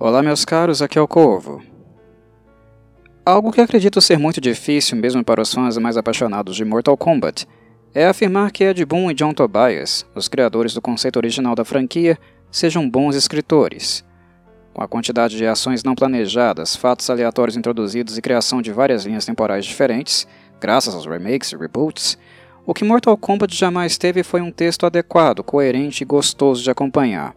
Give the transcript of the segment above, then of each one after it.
Olá, meus caros, aqui é o Corvo. Algo que acredito ser muito difícil, mesmo para os fãs mais apaixonados de Mortal Kombat, é afirmar que Ed Boon e John Tobias, os criadores do conceito original da franquia, sejam bons escritores. Com a quantidade de ações não planejadas, fatos aleatórios introduzidos e criação de várias linhas temporais diferentes, graças aos remakes e reboots, o que Mortal Kombat jamais teve foi um texto adequado, coerente e gostoso de acompanhar.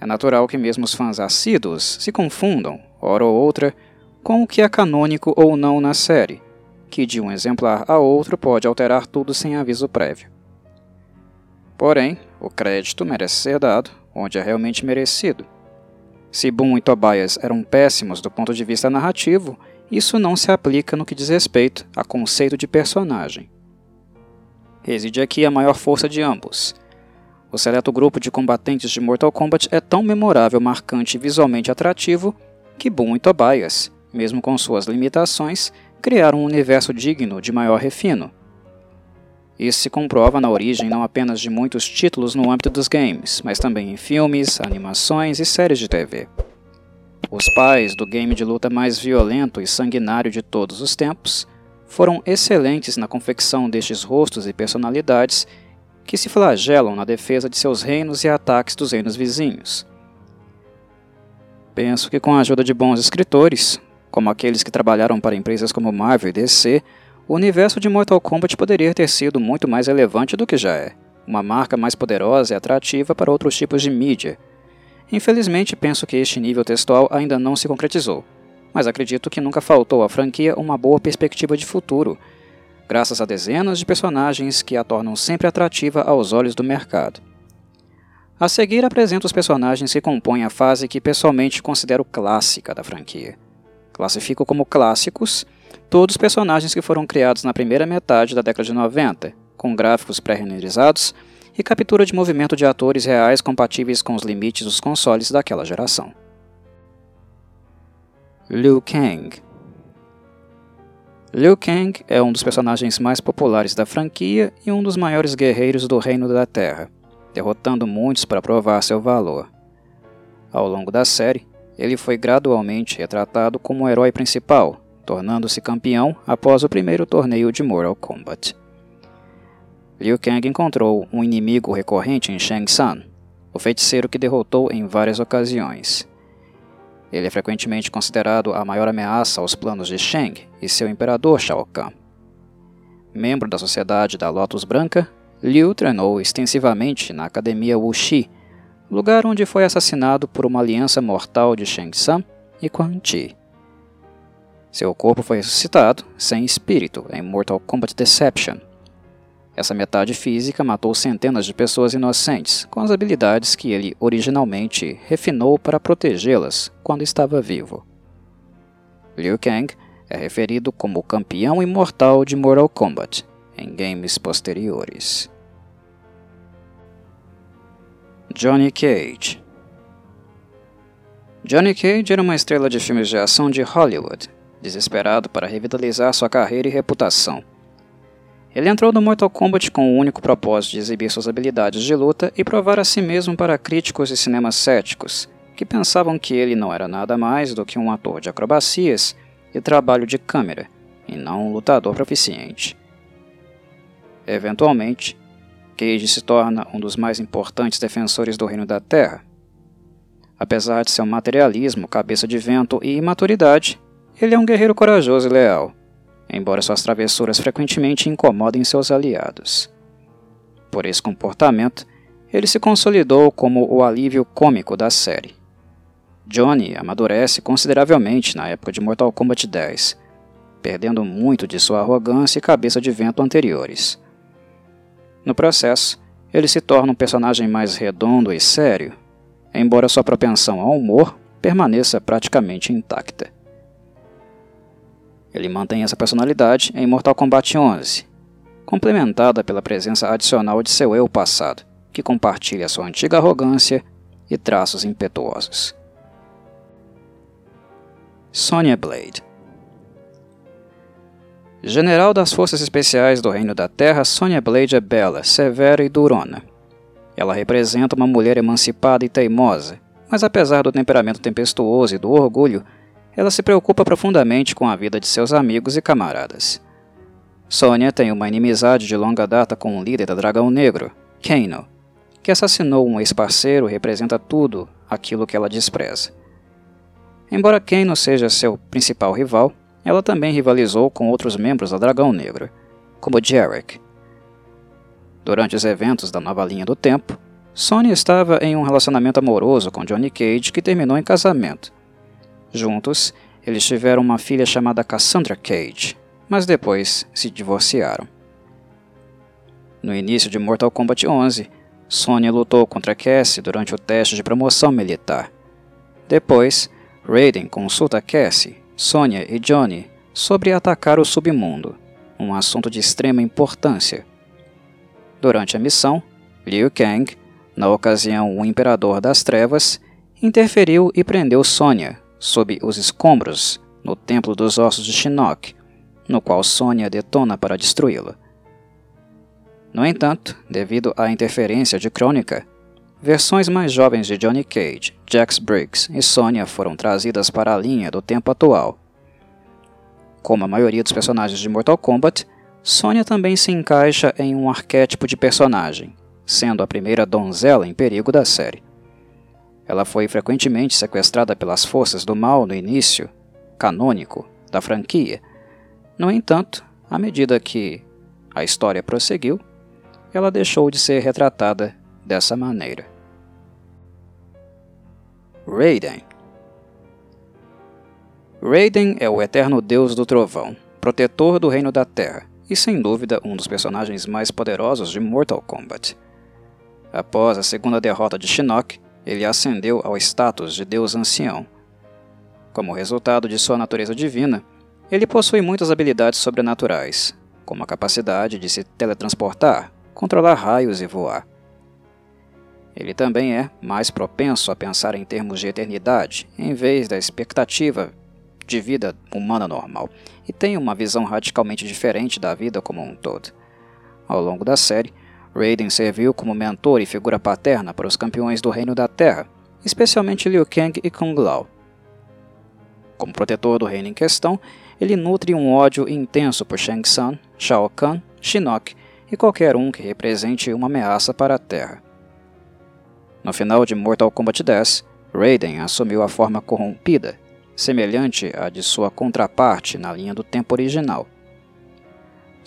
É natural que mesmo os fãs assíduos se confundam, hora ou outra, com o que é canônico ou não na série, que de um exemplar a outro pode alterar tudo sem aviso prévio. Porém, o crédito merece ser dado onde é realmente merecido. Se Boom e Tobias eram péssimos do ponto de vista narrativo, isso não se aplica no que diz respeito a conceito de personagem. Reside aqui a maior força de ambos. O seleto grupo de combatentes de Mortal Kombat é tão memorável, marcante e visualmente atrativo que Boom e Tobias, mesmo com suas limitações, criaram um universo digno de maior refino. Isso se comprova na origem não apenas de muitos títulos no âmbito dos games, mas também em filmes, animações e séries de TV. Os pais do game de luta mais violento e sanguinário de todos os tempos foram excelentes na confecção destes rostos e personalidades que se flagelam na defesa de seus reinos e ataques dos reinos vizinhos. Penso que com a ajuda de bons escritores, como aqueles que trabalharam para empresas como Marvel e DC, o universo de Mortal Kombat poderia ter sido muito mais relevante do que já é, uma marca mais poderosa e atrativa para outros tipos de mídia. Infelizmente, penso que este nível textual ainda não se concretizou, mas acredito que nunca faltou à franquia uma boa perspectiva de futuro, graças a dezenas de personagens que a tornam sempre atrativa aos olhos do mercado. A seguir apresento os personagens que compõem a fase que pessoalmente considero clássica da franquia. Classifico como clássicos todos os personagens que foram criados na primeira metade da década de 90, com gráficos pré-renderizados e captura de movimento de atores reais compatíveis com os limites dos consoles daquela geração. Liu Kang Liu Kang é um dos personagens mais populares da franquia e um dos maiores guerreiros do Reino da Terra, derrotando muitos para provar seu valor. Ao longo da série, ele foi gradualmente retratado como o herói principal, tornando-se campeão após o primeiro torneio de Mortal Kombat. Liu Kang encontrou um inimigo recorrente em Shang Tsung, o feiticeiro que derrotou em várias ocasiões. Ele é frequentemente considerado a maior ameaça aos planos de Shang e seu imperador Shao Kahn. Membro da Sociedade da Lotus Branca, Liu treinou extensivamente na Academia Wuxi, lugar onde foi assassinado por uma aliança mortal de Shang Tsung e Quan Chi. Seu corpo foi ressuscitado, sem espírito, em Mortal Kombat Deception. Essa metade física matou centenas de pessoas inocentes com as habilidades que ele originalmente refinou para protegê-las quando estava vivo. Liu Kang é referido como o campeão imortal de Mortal Kombat em games posteriores. Johnny Cage Johnny Cage era uma estrela de filmes de ação de Hollywood, desesperado para revitalizar sua carreira e reputação. Ele entrou no Mortal Kombat com o único propósito de exibir suas habilidades de luta e provar a si mesmo para críticos de cinema céticos, que pensavam que ele não era nada mais do que um ator de acrobacias e trabalho de câmera, e não um lutador proficiente. Eventualmente, Cage se torna um dos mais importantes defensores do Reino da Terra. Apesar de seu materialismo, cabeça de vento e imaturidade, ele é um guerreiro corajoso e leal, embora suas travessuras frequentemente incomodem seus aliados. Por esse comportamento, ele se consolidou como o alívio cômico da série. Johnny amadurece consideravelmente na época de Mortal Kombat 10, perdendo muito de sua arrogância e cabeça de vento anteriores. No processo, ele se torna um personagem mais redondo e sério, embora sua propensão ao humor permaneça praticamente intacta. Ele mantém essa personalidade em Mortal Kombat 11, complementada pela presença adicional de seu eu passado, que compartilha sua antiga arrogância e traços impetuosos. Sonya Blade General das Forças Especiais do Reino da Terra, Sonya Blade é bela, severa e durona. Ela representa uma mulher emancipada e teimosa, mas apesar do temperamento tempestuoso e do orgulho, ela se preocupa profundamente com a vida de seus amigos e camaradas. Sonya tem uma inimizade de longa data com o líder da Dragão Negro, Kano, que assassinou um ex-parceiro e representa tudo aquilo que ela despreza. Embora Kano seja seu principal rival, ela também rivalizou com outros membros da Dragão Negro, como Jarek. Durante os eventos da nova linha do tempo, Sonya estava em um relacionamento amoroso com Johnny Cage que terminou em casamento. Juntos, eles tiveram uma filha chamada Cassandra Cage, mas depois se divorciaram. No início de Mortal Kombat 11, Sonya lutou contra Cassie durante o teste de promoção militar. Depois, Raiden consulta Cassie, Sonya e Johnny sobre atacar o submundo, um assunto de extrema importância. Durante a missão, Liu Kang na ocasião, o Imperador das Trevas interferiu e prendeu Sônia sob os escombros no Templo dos Ossos de Shinnok, no qual Sônia detona para destruí-la. No entanto, devido à interferência de Crônica, versões mais jovens de Johnny Cage, Jax Briggs e Sônia foram trazidas para a linha do tempo atual. Como a maioria dos personagens de Mortal Kombat, Sônia também se encaixa em um arquétipo de personagem, sendo a primeira donzela em perigo da série. Ela foi frequentemente sequestrada pelas forças do mal no início, canônico, da franquia. No entanto, à medida que a história prosseguiu, ela deixou de ser retratada dessa maneira. Raiden Raiden é o eterno deus do trovão, protetor do reino da Terra e sem dúvida um dos personagens mais poderosos de Mortal Kombat. Após a segunda derrota de Shinnok, ele ascendeu ao status de Deus Ancião. Como resultado de sua natureza divina, ele possui muitas habilidades sobrenaturais, como a capacidade de se teletransportar, controlar raios e voar. Ele também é mais propenso a pensar em termos de eternidade, em vez da expectativa de vida humana normal, e tem uma visão radicalmente diferente da vida como um todo. Ao longo da série, Raiden serviu como mentor e figura paterna para os campeões do Reino da Terra, especialmente Liu Kang e Kung Lao. Como protetor do reino em questão, ele nutre um ódio intenso por Shang Tsung, Shao Kahn, Shinnok e qualquer um que represente uma ameaça para a Terra. No final de Mortal Kombat 10, Raiden assumiu a forma corrompida, semelhante à de sua contraparte na linha do tempo original.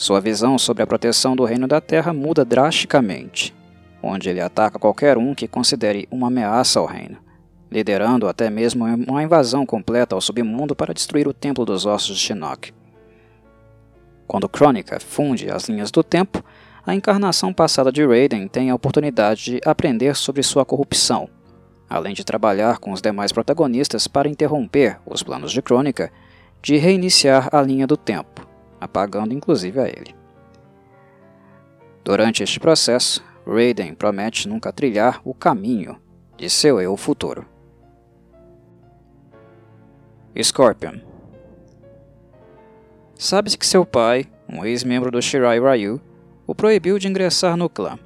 Sua visão sobre a proteção do Reino da Terra muda drasticamente, onde ele ataca qualquer um que considere uma ameaça ao reino, liderando até mesmo uma invasão completa ao submundo para destruir o Templo dos Ossos de Shinnok. Quando Crônica funde as linhas do tempo, a encarnação passada de Raiden tem a oportunidade de aprender sobre sua corrupção, além de trabalhar com os demais protagonistas para interromper os planos de Crônica de reiniciar a linha do tempo apagando inclusive a ele. Durante este processo, Raiden promete nunca trilhar o caminho de seu eu futuro. Scorpion Sabe-se que seu pai, um ex-membro do Shirai Ryu, o proibiu de ingressar no clã,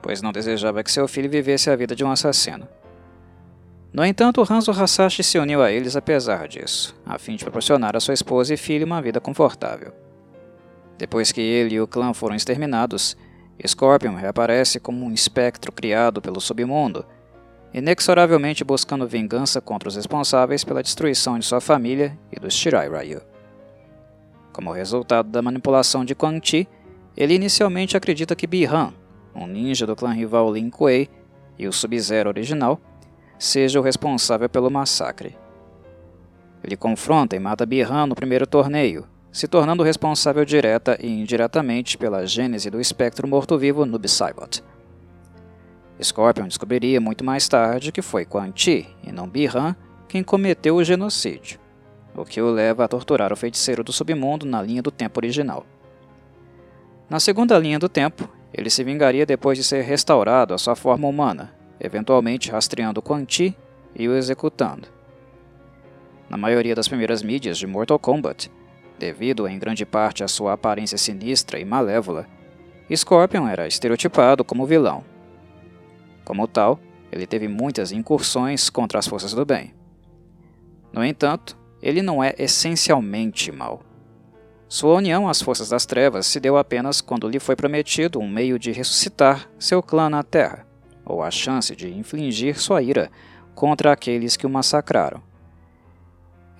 pois não desejava que seu filho vivesse a vida de um assassino. No entanto, Hanzo Hasashi se uniu a eles apesar disso, a fim de proporcionar a sua esposa e filho uma vida confortável. Depois que ele e o clã foram exterminados, Scorpion reaparece como um espectro criado pelo submundo, inexoravelmente buscando vingança contra os responsáveis pela destruição de sua família e dos Shirai Ryu. Como resultado da manipulação de Quan Chi, ele inicialmente acredita que Bi-Han, um ninja do clã rival Lin Kuei e o Sub-Zero original, seja o responsável pelo massacre. Ele confronta e mata Bi-Han no primeiro torneio, se tornando responsável direta e indiretamente pela gênese do espectro morto-vivo no Psybot. Scorpion descobriria muito mais tarde que foi Quan Chi, e não Bi-Han, quem cometeu o genocídio, o que o leva a torturar o feiticeiro do submundo na linha do tempo original. Na segunda linha do tempo, ele se vingaria depois de ser restaurado à sua forma humana, eventualmente rastreando Quan Chi e o executando. Na maioria das primeiras mídias de Mortal Kombat, devido em grande parte à sua aparência sinistra e malévola, Scorpion era estereotipado como vilão. Como tal, ele teve muitas incursões contra as forças do bem. No entanto, ele não é essencialmente mau. Sua união às forças das trevas se deu apenas quando lhe foi prometido um meio de ressuscitar seu clã na Terra, ou a chance de infligir sua ira contra aqueles que o massacraram.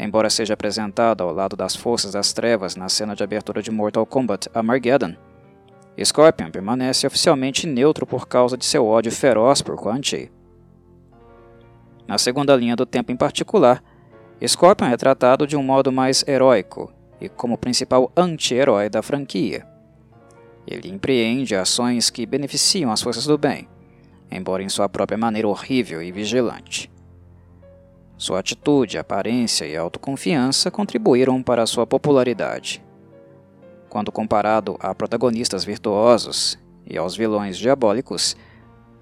Embora seja apresentado ao lado das forças das trevas na cena de abertura de Mortal Kombat Armageddon, Scorpion permanece oficialmente neutro por causa de seu ódio feroz por Quan Chi. Na segunda linha do tempo em particular, Scorpion é tratado de um modo mais heróico e como principal anti-herói da franquia. Ele empreende ações que beneficiam as forças do bem, embora em sua própria maneira horrível e vigilante. Sua atitude, aparência e autoconfiança contribuíram para sua popularidade. Quando comparado a protagonistas virtuosos e aos vilões diabólicos,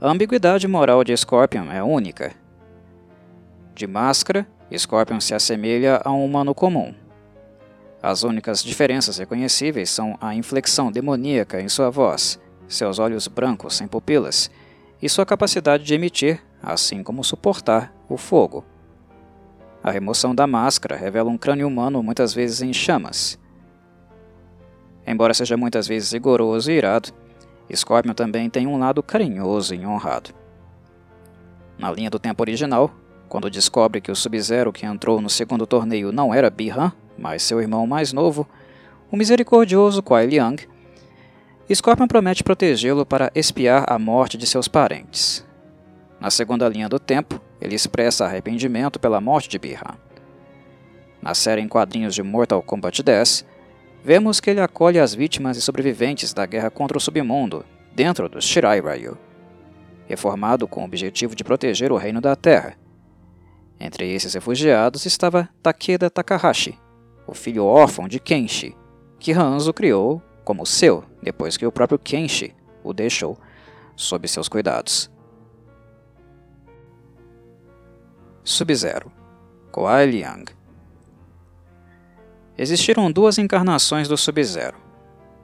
a ambiguidade moral de Scorpion é única. De máscara, Scorpion se assemelha a um humano comum, as únicas diferenças reconhecíveis são a inflexão demoníaca em sua voz, seus olhos brancos sem pupilas e sua capacidade de emitir, assim como suportar, o fogo. A remoção da máscara revela um crânio humano muitas vezes em chamas. Embora seja muitas vezes rigoroso e irado, Scorpion também tem um lado carinhoso e honrado. Na linha do tempo original, quando descobre que o Sub-Zero que entrou no segundo torneio não era Bi-Han, mas seu irmão mais novo, o misericordioso Kuai Liang, Scorpion promete protegê-lo para espiar a morte de seus parentes. Na segunda linha do tempo, ele expressa arrependimento pela morte de Bihan. Na série em quadrinhos de Mortal Kombat 10, vemos que ele acolhe as vítimas e sobreviventes da guerra contra o submundo dentro do Shirai Ryu, reformado com o objetivo de proteger o reino da Terra. Entre esses refugiados estava Takeda Takahashi, o filho órfão de Kenshi, que Hanzo criou como seu depois que o próprio Kenshi o deixou sob seus cuidados. Sub-Zero Kuai Liang Existiram duas encarnações do Sub-Zero,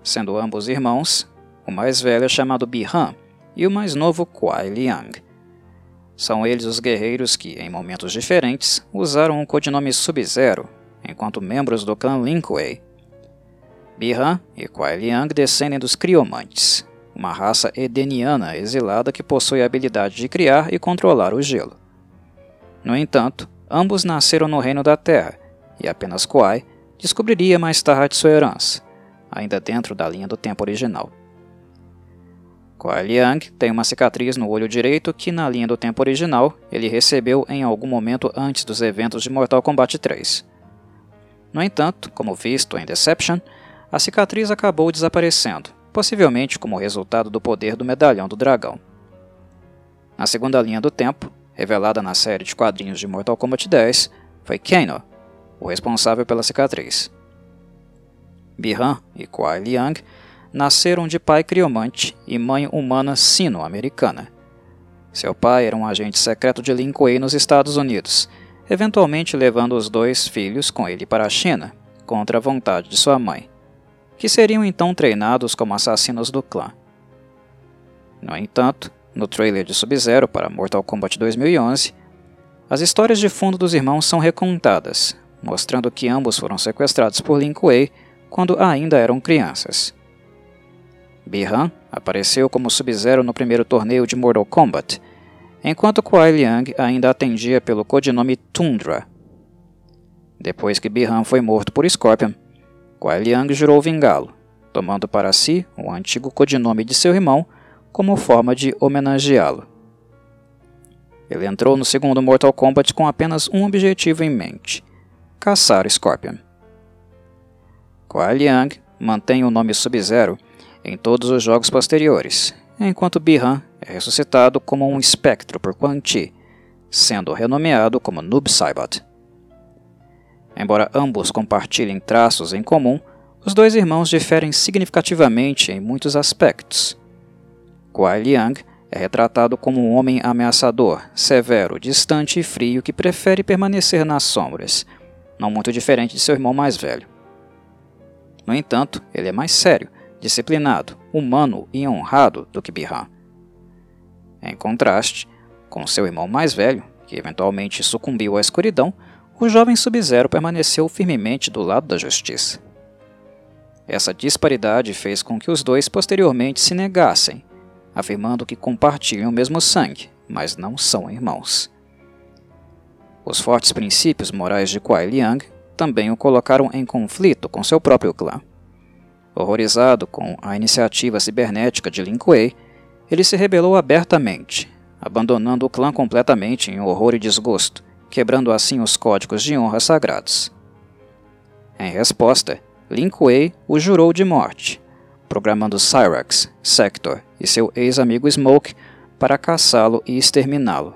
sendo ambos irmãos, o mais velho é chamado Bi-Han e o mais novo Kuai Liang. São eles os guerreiros que, em momentos diferentes, usaram o codinome Sub-Zero enquanto membros do clã Linkway. Bihan e Kuai Liang descendem dos Criomantes, uma raça edeniana exilada que possui a habilidade de criar e controlar o gelo. No entanto, ambos nasceram no Reino da Terra, e apenas Kuai descobriria mais tarde sua herança, ainda dentro da linha do tempo original. Kuai Liang tem uma cicatriz no olho direito que, na linha do tempo original, ele recebeu em algum momento antes dos eventos de Mortal Kombat 3. No entanto, como visto em Deception, a cicatriz acabou desaparecendo, possivelmente como resultado do poder do medalhão do dragão. Na segunda linha do tempo, revelada na série de quadrinhos de Mortal Kombat 10, foi Kano, o responsável pela cicatriz. Bihan e Kuai Liang nasceram de pai criomante e mãe humana sino-americana. Seu pai era um agente secreto de Lin Kuei nos Estados Unidos eventualmente levando os dois filhos com ele para a China, contra a vontade de sua mãe, que seriam então treinados como assassinos do clã. No entanto, no trailer de Sub-Zero para Mortal Kombat 2011, as histórias de fundo dos irmãos são recontadas, mostrando que ambos foram sequestrados por Lin Kuei quando ainda eram crianças. Bi-Han apareceu como Sub-Zero no primeiro torneio de Mortal Kombat, enquanto Kuai Liang ainda atendia pelo codinome Tundra. Depois que Bihan foi morto por Scorpion, Kuai Liang jurou vingá-lo, tomando para si o antigo codinome de seu irmão como forma de homenageá-lo. Ele entrou no segundo Mortal Kombat com apenas um objetivo em mente: caçar Scorpion. Kuai Liang mantém o nome Sub-Zero em todos os jogos posteriores, enquanto Bihan é ressuscitado como um espectro por Quan Chi, sendo renomeado como Noob Saibot. Embora ambos compartilhem traços em comum, os dois irmãos diferem significativamente em muitos aspectos. Kuai Liang é retratado como um homem ameaçador, severo, distante e frio que prefere permanecer nas sombras, não muito diferente de seu irmão mais velho. No entanto, ele é mais sério, disciplinado, humano e honrado do que Bihan. Em contraste, Com seu irmão mais velho, que eventualmente sucumbiu à escuridão, o jovem Sub-Zero permaneceu firmemente do lado da justiça. Essa disparidade fez com que os dois posteriormente se negassem, afirmando que compartilham o mesmo sangue, mas não são irmãos. Os fortes princípios morais de Kuai Liang também o colocaram em conflito com seu próprio clã. Horrorizado com a iniciativa cibernética de Lin Kuei, ele se rebelou abertamente, abandonando o clã completamente em horror e desgosto, quebrando assim os códigos de honra sagrados. Em resposta, Lin Kuei o jurou de morte, programando Cyrax, Sector e seu ex-amigo Smoke para caçá-lo e exterminá-lo.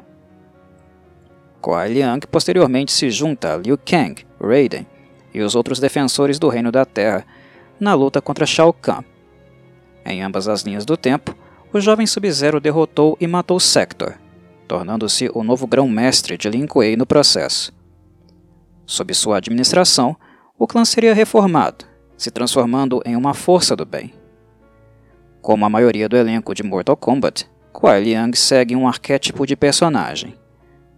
Kuai Liang posteriormente se junta a Liu Kang, Raiden e os outros defensores do Reino da Terra na luta contra Shao Kahn. Em ambas as linhas do tempo, o jovem Sub-Zero derrotou e matou Sector, tornando-se o novo grão-mestre de Lin Kuei no processo. Sob sua administração, o clã seria reformado, se transformando em uma força do bem. Como a maioria do elenco de Mortal Kombat, Kuai Liang segue um arquétipo de personagem.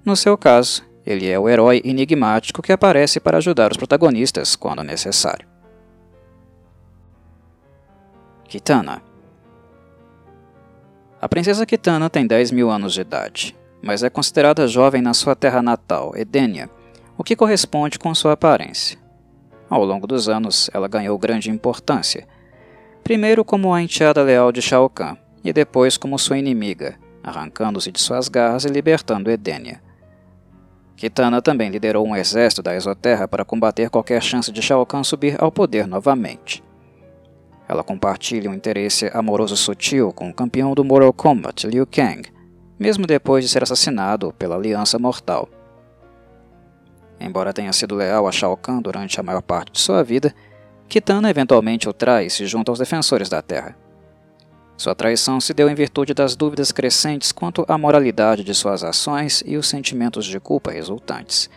No seu caso, ele é o herói enigmático que aparece para ajudar os protagonistas quando necessário. Kitana A princesa Kitana tem 10 mil anos de idade, mas é considerada jovem na sua terra natal, Edenia, o que corresponde com sua aparência. Ao longo dos anos, ela ganhou grande importância, primeiro como a enteada leal de Shao Kahn, e depois como sua inimiga, arrancando-se de suas garras e libertando Edenia. Kitana também liderou um exército da Exoterra para combater qualquer chance de Shao Kahn subir ao poder novamente. Ela compartilha um interesse amoroso sutil com o campeão do Mortal Kombat, Liu Kang, mesmo depois de ser assassinado pela Aliança Mortal. Embora tenha sido leal a Shao Kahn durante a maior parte de sua vida, Kitana eventualmente o trai e se junta aos defensores da Terra. Sua traição se deu em virtude das dúvidas crescentes quanto à moralidade de suas ações e os sentimentos de culpa resultantes,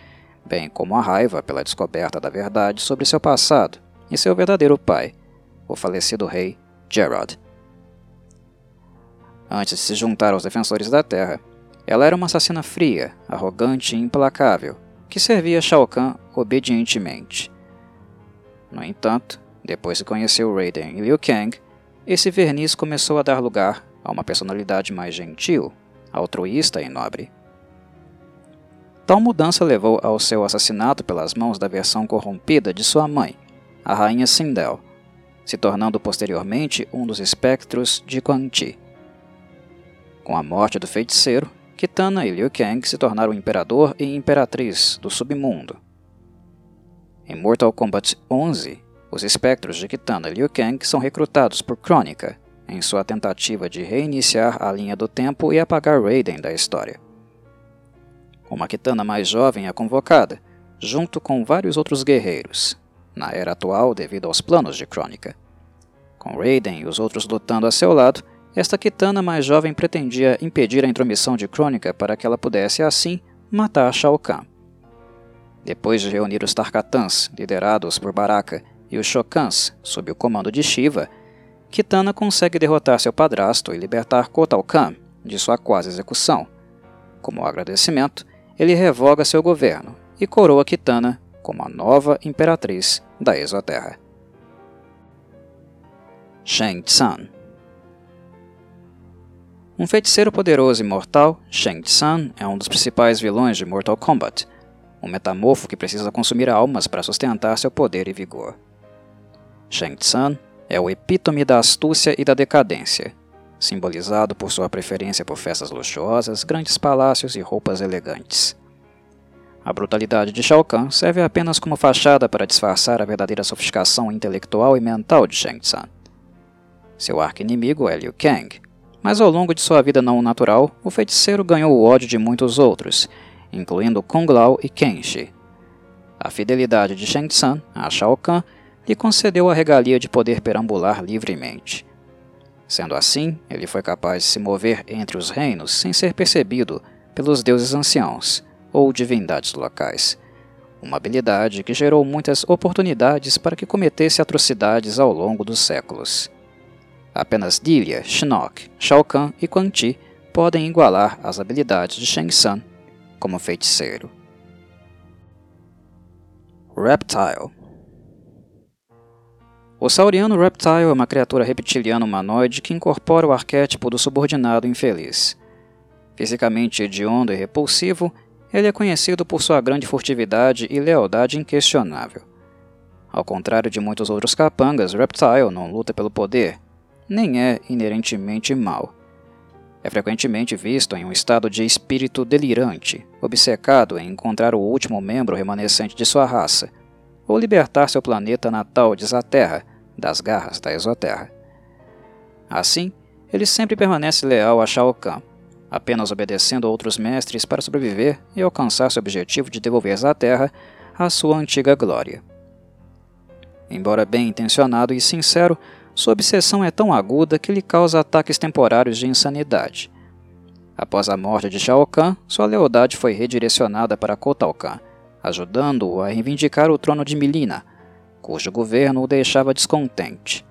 bem como a raiva pela descoberta da verdade sobre seu passado e seu verdadeiro pai, o falecido rei Gerard. Antes de se juntar aos defensores da Terra, ela era uma assassina fria, arrogante e implacável, que servia Shao Kahn obedientemente. No entanto, depois de conhecer Raiden e Liu Kang, esse verniz começou a dar lugar a uma personalidade mais gentil, altruísta e nobre. Tal mudança levou ao seu assassinato pelas mãos da versão corrompida de sua mãe, a rainha Sindel, se tornando posteriormente um dos espectros de Quan Chi. Com a morte do feiticeiro, Kitana e Liu Kang se tornaram imperador e imperatriz do submundo. Em Mortal Kombat 11, os espectros de Kitana e Liu Kang são recrutados por Kronika em sua tentativa de reiniciar a linha do tempo e apagar Raiden da história. Uma Kitana mais jovem é convocada, junto com vários outros guerreiros, na era atual devido aos planos de Crônica. Com Raiden e os outros lutando a seu lado, esta Kitana mais jovem pretendia impedir a intromissão de Crônica para que ela pudesse, assim, matar Shao Kahn. Depois de reunir os Tarkatans, liderados por Baraka, e os Shokans, sob o comando de Shiva, Kitana consegue derrotar seu padrasto e libertar Kotal Kahn de sua quase execução. Como agradecimento, ele revoga seu governo e coroa Kitana como a nova imperatriz da Exoterra. Shang Tsung Um feiticeiro poderoso e mortal, Shang Tsung é um dos principais vilões de Mortal Kombat, um metamorfo que precisa consumir almas para sustentar seu poder e vigor. Shang Tsung é o epítome da astúcia e da decadência, simbolizado por sua preferência por festas luxuosas, grandes palácios e roupas elegantes. A brutalidade de Shao Kahn serve apenas como fachada para disfarçar a verdadeira sofisticação intelectual e mental de Shang Tsung. Seu arqui-inimigo é Liu Kang, mas ao longo de sua vida não natural, o feiticeiro ganhou o ódio de muitos outros, incluindo Kung Lao e Kenshi. A fidelidade de Shang Tsung a Shao Kahn lhe concedeu a regalia de poder perambular livremente. Sendo assim, ele foi capaz de se mover entre os reinos sem ser percebido pelos deuses anciãos, ou divindades locais. Uma habilidade que gerou muitas oportunidades para que cometesse atrocidades ao longo dos séculos. Apenas Dilia, Shinnok, Shao Kahn e Quan Chi podem igualar as habilidades de Shang Tsung como feiticeiro. Reptile O sauriano Reptile é uma criatura reptiliana humanoide que incorpora o arquétipo do subordinado infeliz. Fisicamente hediondo e repulsivo, ele é conhecido por sua grande furtividade e lealdade inquestionável. Ao contrário de muitos outros capangas, Reptile não luta pelo poder, nem é inerentemente mau. É frequentemente visto em um estado de espírito delirante, obcecado em encontrar o último membro remanescente de sua raça, ou libertar seu planeta natal de Zaterra das garras da Exoterra. Assim, ele sempre permanece leal a Shao Kahn, apenas obedecendo a outros mestres para sobreviver e alcançar seu objetivo de devolver à Terra a sua antiga glória. Embora bem intencionado e sincero, sua obsessão é tão aguda que lhe causa ataques temporários de insanidade. Após a morte de Shao Kahn, sua lealdade foi redirecionada para Kotal Kahn, ajudando-o a reivindicar o trono de Milina, cujo governo o deixava descontente.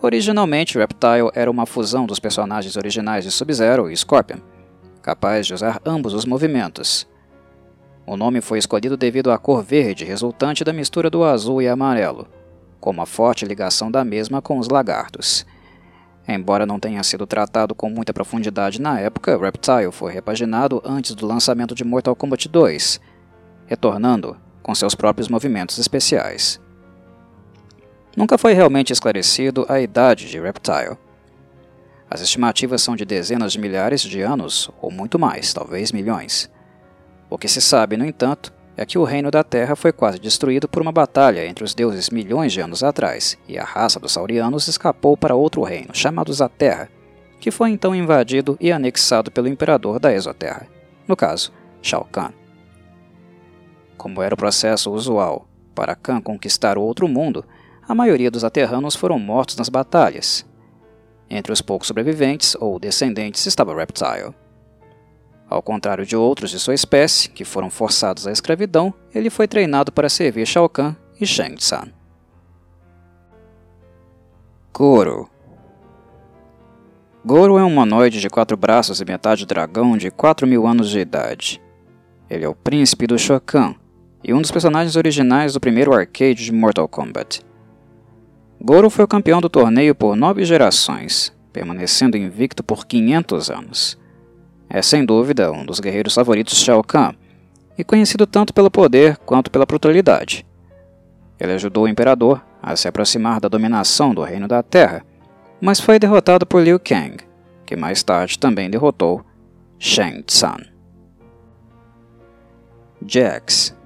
Originalmente, Reptile era uma fusão dos personagens originais de Sub-Zero e Scorpion, capaz de usar ambos os movimentos. O nome foi escolhido devido à cor verde resultante da mistura do azul e amarelo, com uma forte ligação da mesma com os lagartos. Embora não tenha sido tratado com muita profundidade na época, Reptile foi repaginado antes do lançamento de Mortal Kombat 2, retornando com seus próprios movimentos especiais. Nunca foi realmente esclarecido a idade de Reptile. As estimativas são de dezenas de milhares de anos, ou muito mais, talvez milhões. O que se sabe, no entanto, é que o reino da Terra foi quase destruído por uma batalha entre os deuses milhões de anos atrás, e a raça dos saurianos escapou para outro reino, chamado Zaterra, que foi então invadido e anexado pelo imperador da Exoterra, no caso, Shao Kahn. Como era o processo usual para Kahn conquistar o outro mundo, a maioria dos aterranos foram mortos nas batalhas. Entre os poucos sobreviventes ou descendentes estava Reptile. Ao contrário de outros de sua espécie, que foram forçados à escravidão, ele foi treinado para servir Shao Kahn e Shang Tsung. Goro Goro é um humanoide de quatro braços e metade dragão de 4 mil anos de idade. Ele é o príncipe do Shokan e um dos personagens originais do primeiro arcade de Mortal Kombat. Goro foi o campeão do torneio por nove gerações, permanecendo invicto por 500 anos. É sem dúvida um dos guerreiros favoritos de Shao Kahn, e conhecido tanto pelo poder quanto pela brutalidade. Ele ajudou o imperador a se aproximar da dominação do Reino da Terra, mas foi derrotado por Liu Kang, que mais tarde também derrotou Shang Tsung. Jax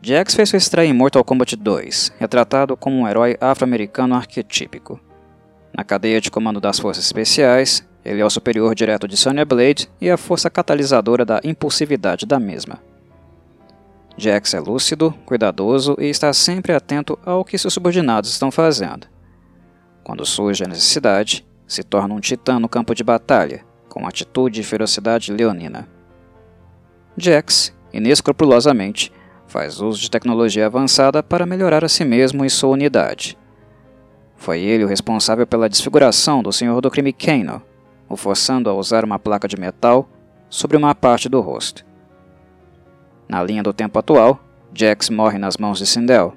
Jax fez sua estreia em Mortal Kombat 2, retratado como um herói afro-americano arquetípico. Na cadeia de comando das Forças Especiais, ele é o superior direto de Sonya Blade e a força catalisadora da impulsividade da mesma. Jax é lúcido, cuidadoso e está sempre atento ao que seus subordinados estão fazendo. Quando surge a necessidade, se torna um titã no campo de batalha, com atitude e ferocidade leonina. Jax, inescrupulosamente, faz uso de tecnologia avançada para melhorar a si mesmo e sua unidade. Foi ele o responsável pela desfiguração do Senhor do Crime Kano, o forçando a usar uma placa de metal sobre uma parte do rosto. Na linha do tempo atual, Jax morre nas mãos de Sindel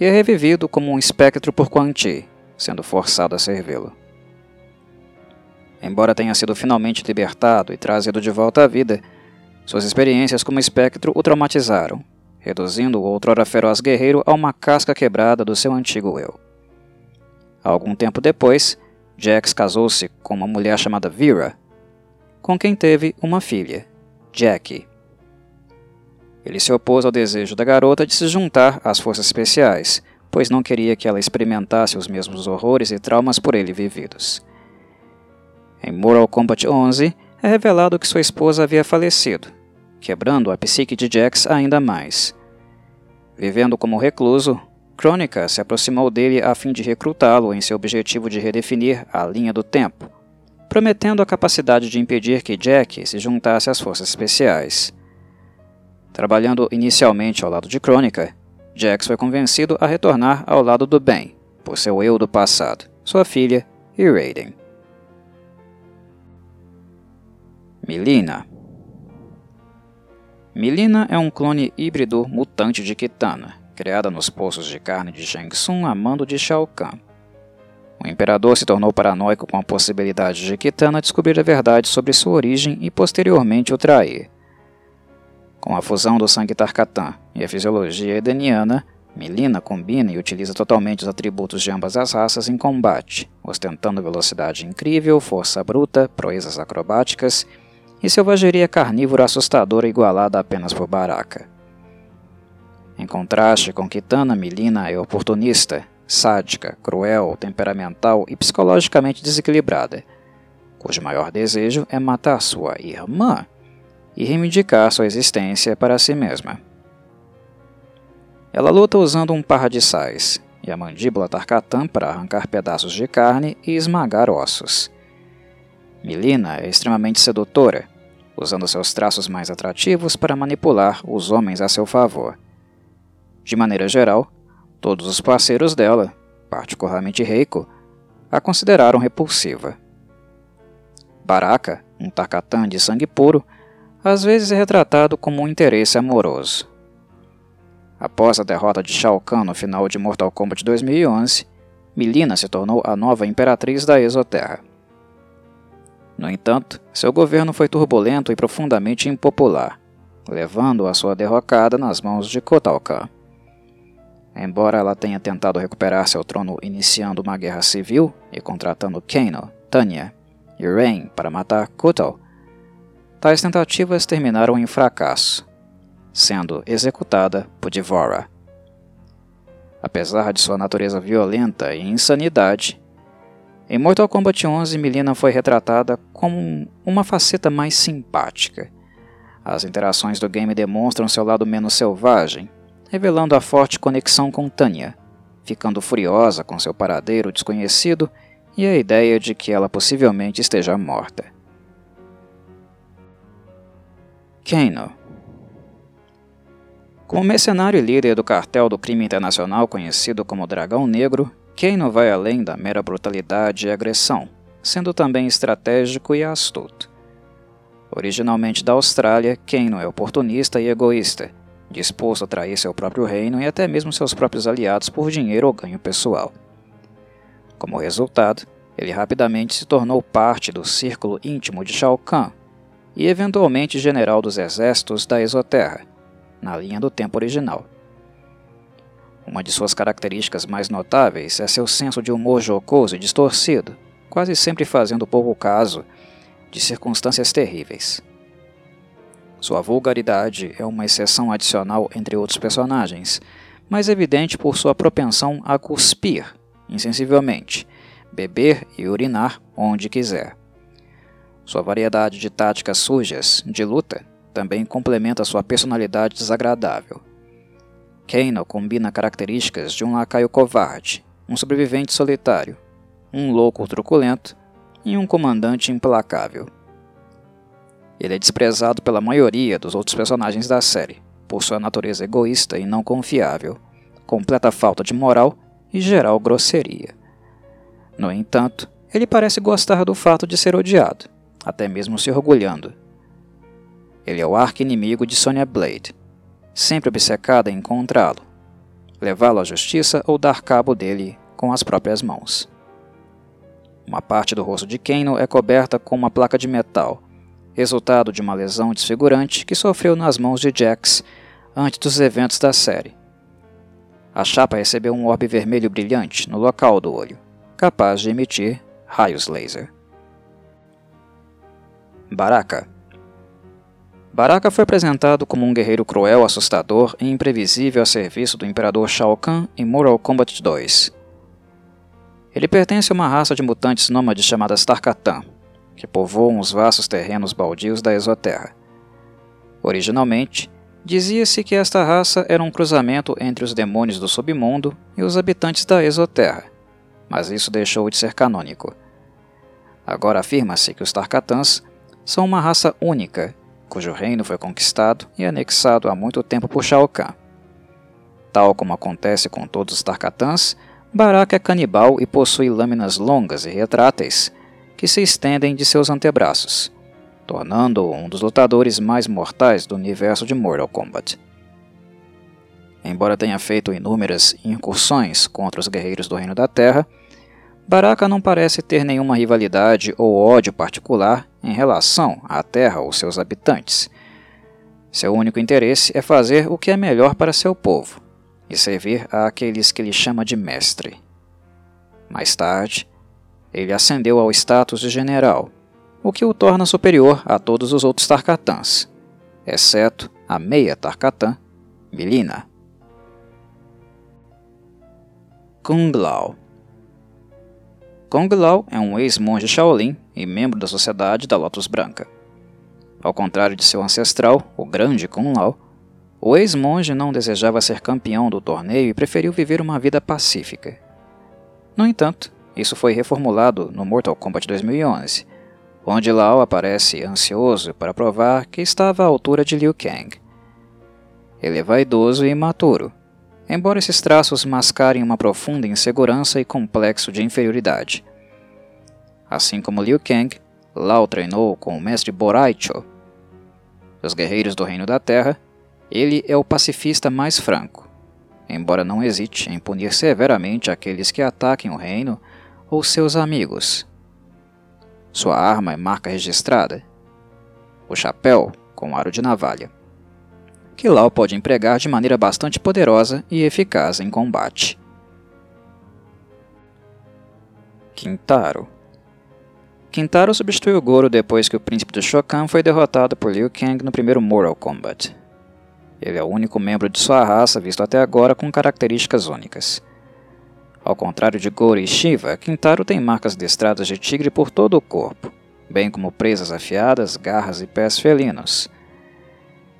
e é revivido como um espectro por Quan Chi, sendo forçado a servi-lo. Embora tenha sido finalmente libertado e trazido de volta à vida, suas experiências como espectro o traumatizaram reduzindo o outrora feroz guerreiro a uma casca quebrada do seu antigo eu. Algum tempo depois, Jax casou-se com uma mulher chamada Vera, com quem teve uma filha, Jackie. Ele se opôs ao desejo da garota de se juntar às forças especiais, pois não queria que ela experimentasse os mesmos horrores e traumas por ele vividos. Em Mortal Kombat 11, é revelado que sua esposa havia falecido, quebrando a psique de Jax ainda mais. Vivendo como recluso, Crônica se aproximou dele a fim de recrutá-lo em seu objetivo de redefinir a linha do tempo, prometendo a capacidade de impedir que Jack se juntasse às forças especiais. Trabalhando inicialmente ao lado de Crônica, Jax foi convencido a retornar ao lado do bem, por seu eu do passado, sua filha e Raiden. Milina Milina é um clone híbrido mutante de Kitana, criada nos poços de carne de Shang Tsung a mando de Shao Kahn. O imperador se tornou paranoico com a possibilidade de Kitana descobrir a verdade sobre sua origem e posteriormente o trair. Com a fusão do sangue Tarkatan e a fisiologia edeniana, Milina combina e utiliza totalmente os atributos de ambas as raças em combate, ostentando velocidade incrível, força bruta, proezas acrobáticas e selvageria carnívora assustadora igualada apenas por Baraka. Em contraste com Kitana, Milina é oportunista, sádica, cruel, temperamental e psicologicamente desequilibrada, cujo maior desejo é matar sua irmã e reivindicar sua existência para si mesma. Ela luta usando um par de sais e a mandíbula Tarkatan para arrancar pedaços de carne e esmagar ossos. Milina é extremamente sedutora, usando seus traços mais atrativos para manipular os homens a seu favor. De maneira geral, todos os parceiros dela, particularmente Reiko, a consideraram repulsiva. Baraka, um Tarkatan de sangue puro, às vezes é retratado como um interesse amoroso. Após a derrota de Shao Kahn no final de Mortal Kombat 2011, Milina se tornou a nova imperatriz da Exoterra. No entanto, seu governo foi turbulento e profundamente impopular, levando a sua derrocada nas mãos de Kotal Kahn. Embora ela tenha tentado recuperar seu trono iniciando uma guerra civil e contratando Kano, Tanya e Rain para matar Kotal, Tais tentativas terminaram em fracasso, sendo executada por Devora. Apesar de sua natureza violenta e insanidade, em Mortal Kombat 11 Milena foi retratada como uma faceta mais simpática. As interações do game demonstram seu lado menos selvagem, revelando a forte conexão com Tanya, ficando furiosa com seu paradeiro desconhecido e a ideia de que ela possivelmente esteja morta. Kano Como mercenário e líder do cartel do crime internacional conhecido como Dragão Negro, Kano vai além da mera brutalidade e agressão, sendo também estratégico e astuto. Originalmente da Austrália, Kano é oportunista e egoísta, disposto a trair seu próprio reino e até mesmo seus próprios aliados por dinheiro ou ganho pessoal. Como resultado, ele rapidamente se tornou parte do círculo íntimo de Shao Kahn, e eventualmente general dos exércitos da Exoterra, na linha do tempo original. Uma de suas características mais notáveis é seu senso de humor jocoso e distorcido, quase sempre fazendo pouco caso de circunstâncias terríveis. Sua vulgaridade é uma exceção adicional entre outros personagens, mas evidente por sua propensão a cuspir, insensivelmente, beber e urinar onde quiser. Sua variedade de táticas sujas de luta também complementa sua personalidade desagradável. Kano combina características de um lacaio covarde, um sobrevivente solitário, um louco truculento e um comandante implacável. Ele é desprezado pela maioria dos outros personagens da série, por sua natureza egoísta e não confiável, completa falta de moral e geral grosseria. No entanto, ele parece gostar do fato de ser odiado, até mesmo se orgulhando. Ele é o arqui-inimigo de Sonya Blade, sempre obcecada em encontrá-lo, levá-lo à justiça ou dar cabo dele com as próprias mãos. Uma parte do rosto de Kano é coberta com uma placa de metal, resultado de uma lesão desfigurante que sofreu nas mãos de Jax antes dos eventos da série. A chapa recebeu um orbe vermelho brilhante no local do olho, capaz de emitir raios laser. Baraka Baraka foi apresentado como um guerreiro cruel, assustador e imprevisível a serviço do Imperador Shao Kahn em Mortal Kombat 2. Ele pertence a uma raça de mutantes nômades chamada Tarkatan, que povoam os vastos terrenos baldios da Exoterra. Originalmente, dizia-se que esta raça era um cruzamento entre os demônios do submundo e os habitantes da Exoterra, mas isso deixou de ser canônico. Agora afirma-se que os Tarkatans são uma raça única, cujo reino foi conquistado e anexado há muito tempo por Shao Kahn. Tal como acontece com todos os Tarkatans, Baraka é canibal e possui lâminas longas e retráteis que se estendem de seus antebraços. tornando-o um dos lutadores mais mortais do universo de Mortal Kombat. Embora tenha feito inúmeras incursões contra os guerreiros do Reino da Terra, Baraka não parece ter nenhuma rivalidade ou ódio particular em relação à Terra ou seus habitantes. Seu único interesse é fazer o que é melhor para seu povo e servir àqueles que ele chama de mestre. Mais tarde, ele ascendeu ao status de general, o que o torna superior a todos os outros Tarkatans, exceto a meia Tarkatan, Milina. Kung Lao Kung Lao é um ex-monge Shaolin e membro da Sociedade da Lotus Branca. Ao contrário de seu ancestral, o grande Kung Lao, o ex-monge não desejava ser campeão do torneio e preferiu viver uma vida pacífica. No entanto, isso foi reformulado no Mortal Kombat 2011, onde Lao aparece ansioso para provar que estava à altura de Liu Kang. Ele é vaidoso e imaturo, embora esses traços mascarem uma profunda insegurança e complexo de inferioridade. Assim como Liu Kang, Lao treinou com o mestre Boraicho. Dos guerreiros do Reino da Terra, ele é o pacifista mais franco, embora não hesite em punir severamente aqueles que ataquem o reino ou seus amigos. Sua arma é marca registrada, o chapéu com aro de navalha que Lau pode empregar de maneira bastante poderosa e eficaz em combate. Quintaro Quintaro substituiu Goro depois que o príncipe do Shokan foi derrotado por Liu Kang no primeiro Mortal Kombat. Ele é o único membro de sua raça visto até agora com características únicas. Ao contrário de Goro e Shiva, Quintaro tem marcas listradas de tigre por todo o corpo, bem como presas afiadas, garras e pés felinos,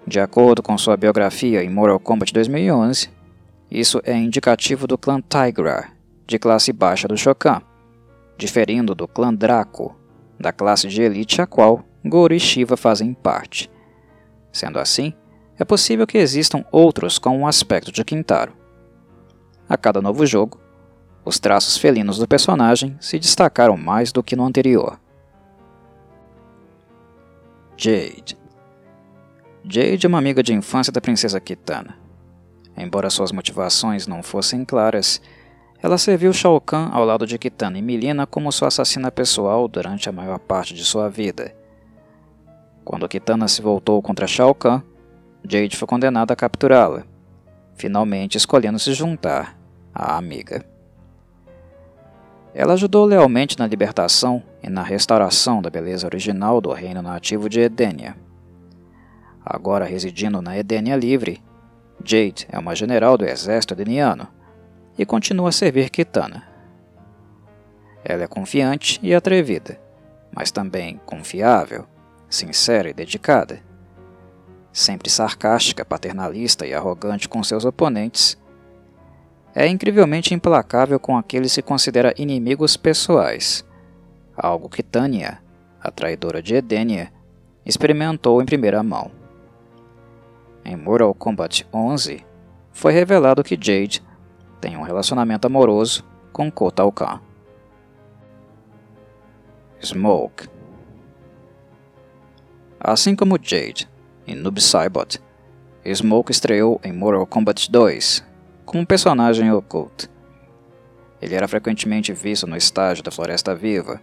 de acordo com sua biografia em Mortal Kombat 2011, isso é indicativo do clã Tigra, de classe baixa do Shokan, diferindo do clã Draco, da classe de elite a qual Goro e Shiva fazem parte. Sendo assim, é possível que existam outros com um aspecto de Quintaro. A cada novo jogo, os traços felinos do personagem se destacaram mais do que no anterior. Jade Jade é uma amiga de infância da princesa Kitana. Embora suas motivações não fossem claras, ela serviu Shao Kahn ao lado de Kitana e Milina como sua assassina pessoal durante a maior parte de sua vida. Quando Kitana se voltou contra Shao Kahn, Jade foi condenada a capturá-la, finalmente escolhendo se juntar à amiga. Ela ajudou lealmente na libertação e na restauração da beleza original do reino nativo de Edenia agora residindo na Edenia Livre. Jade é uma general do exército edeniano e continua a servir Kitana. Ela é confiante e atrevida, mas também confiável, sincera e dedicada. Sempre sarcástica, paternalista e arrogante com seus oponentes, é incrivelmente implacável com aqueles que considera inimigos pessoais, algo que Tanya, a traidora de Edenia, experimentou em primeira mão. Em Mortal Kombat 11, foi revelado que Jade tem um relacionamento amoroso com Kotal Kahn. Smoke Assim como Jade em Noob Saibot, Smoke estreou em Mortal Kombat 2 como um personagem oculto. Ele era frequentemente visto no estágio da Floresta Viva,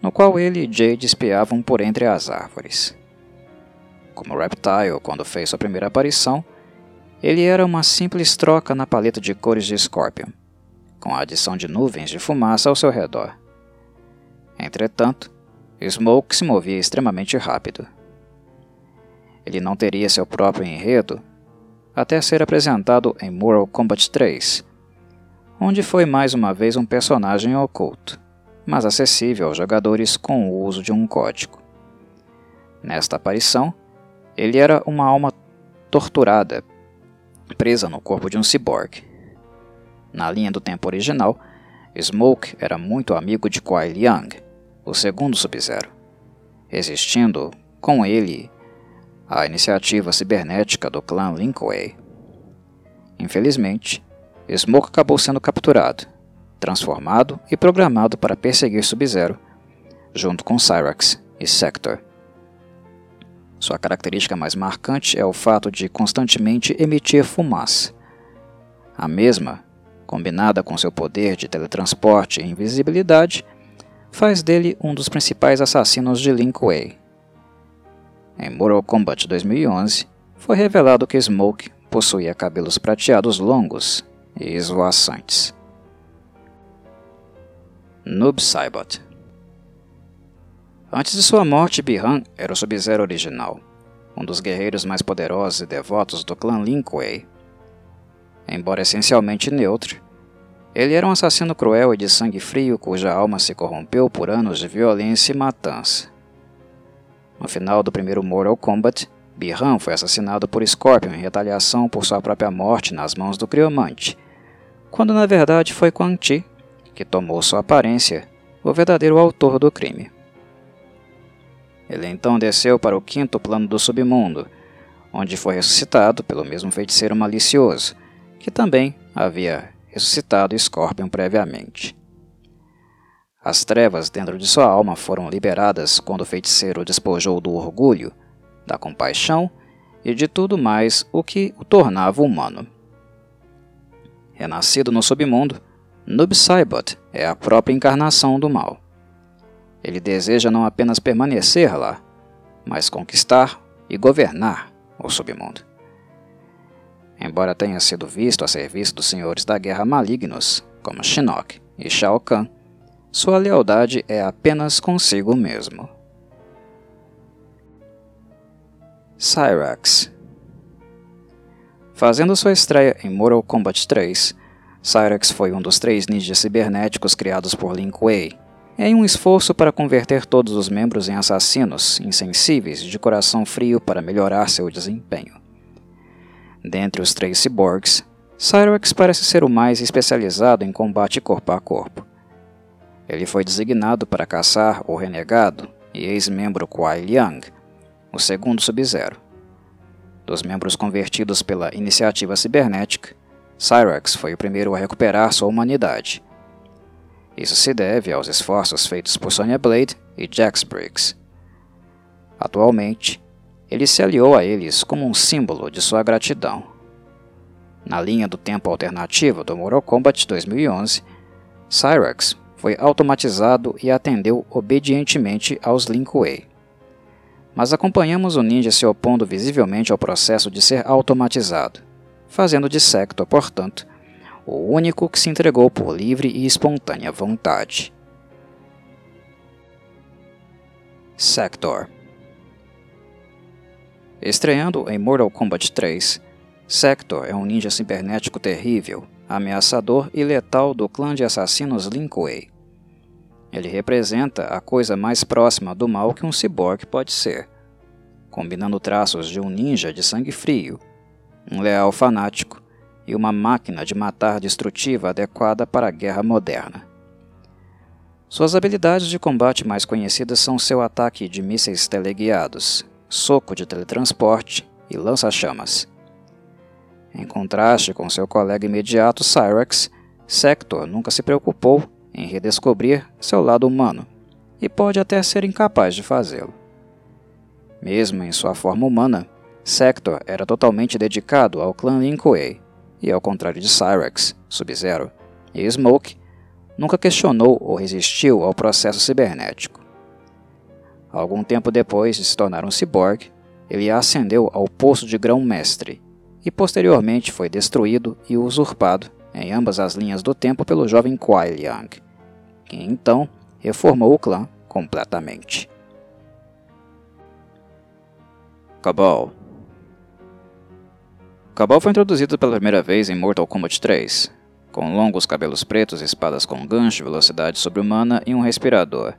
no qual ele e Jade espiavam por entre as árvores. Como Reptile, quando fez sua primeira aparição, ele era uma simples troca na paleta de cores de Scorpion, com a adição de nuvens de fumaça ao seu redor. Entretanto, Smoke se movia extremamente rápido. Ele não teria seu próprio enredo até ser apresentado em Mortal Kombat 3, onde foi mais uma vez um personagem oculto, mas acessível aos jogadores com o uso de um código. Nesta aparição, ele era uma alma torturada, presa no corpo de um ciborgue. Na linha do tempo original, Smoke era muito amigo de Kuai Liang, o segundo Sub-Zero, existindo com ele a iniciativa cibernética do clã Linkway. Infelizmente, Smoke acabou sendo capturado, transformado e programado para perseguir Sub-Zero, junto com Cyrax e Sector. Sua característica mais marcante é o fato de constantemente emitir fumaça. A mesma, combinada com seu poder de teletransporte e invisibilidade, faz dele um dos principais assassinos de Lin Kuei. Em Mortal Kombat 2011, foi revelado que Smoke possuía cabelos prateados longos e esvoaçantes. Noob Saibot Antes de sua morte, Bihan era o Sub-Zero original, um dos guerreiros mais poderosos e devotos do clã Lin Kuei. Embora essencialmente neutro, ele era um assassino cruel e de sangue frio cuja alma se corrompeu por anos de violência e matança. No final do primeiro Mortal Kombat, Bihan foi assassinado por Scorpion em retaliação por sua própria morte nas mãos do Criomante, quando na verdade foi Quan Chi, que tomou sua aparência, o verdadeiro autor do crime. Ele então desceu para o quinto plano do submundo, onde foi ressuscitado pelo mesmo feiticeiro malicioso, que também havia ressuscitado Scorpion previamente. As trevas dentro de sua alma foram liberadas quando o feiticeiro despojou do orgulho, da compaixão e de tudo mais o que o tornava humano. Renascido no submundo, Noob Saibot é a própria encarnação do mal. Ele deseja não apenas permanecer lá, mas conquistar e governar o submundo. Embora tenha sido visto a serviço dos senhores da guerra malignos, como Shinnok e Shao Kahn, sua lealdade é apenas consigo mesmo. Cyrax Fazendo sua estreia em Mortal Kombat 3, Cyrax foi um dos três ninjas cibernéticos criados por Lin Kuei em um esforço para converter todos os membros em assassinos insensíveis de coração frio para melhorar seu desempenho. Dentre os três cyborgs, Cyrax parece ser o mais especializado em combate corpo a corpo. Ele foi designado para caçar o renegado e ex-membro Kuai Liang, o segundo Sub-Zero. Dos membros convertidos pela iniciativa cibernética, Cyrax foi o primeiro a recuperar sua humanidade isso se deve aos esforços feitos por Sonya Blade e Jax Briggs. Atualmente, ele se aliou a eles como um símbolo de sua gratidão. Na linha do tempo alternativo do Mortal Kombat 2011, Cyrax foi automatizado e atendeu obedientemente aos Lin Kuei. Mas acompanhamos o ninja se opondo visivelmente ao processo de ser automatizado, fazendo de Sector, portanto, o único que se entregou por livre e espontânea vontade. Sector Estreando em Mortal Kombat 3, Sector é um ninja cibernético terrível, ameaçador e letal do clã de assassinos Lin Kuei. Ele representa a coisa mais próxima do mal que um cyborg pode ser, combinando traços de um ninja de sangue frio, um leal fanático e uma máquina de matar destrutiva adequada para a guerra moderna. Suas habilidades de combate mais conhecidas são seu ataque de mísseis teleguiados, soco de teletransporte e lança-chamas. Em contraste com seu colega imediato Cyrax, Sector nunca se preocupou em redescobrir seu lado humano e pode até ser incapaz de fazê-lo. Mesmo em sua forma humana, Sector era totalmente dedicado ao clã Lin Kuei e ao contrário de Cyrax, Sub-Zero e Smoke, nunca questionou ou resistiu ao processo cibernético. Algum tempo depois de se tornar um cyborg, ele ascendeu ao posto de grão-mestre e posteriormente foi destruído e usurpado em ambas as linhas do tempo pelo jovem Kuai Liang, que então reformou o clã completamente. Cabal Cabal foi introduzido pela primeira vez em Mortal Kombat 3, com longos cabelos pretos, espadas com gancho, velocidade sobre-humana e um respirador.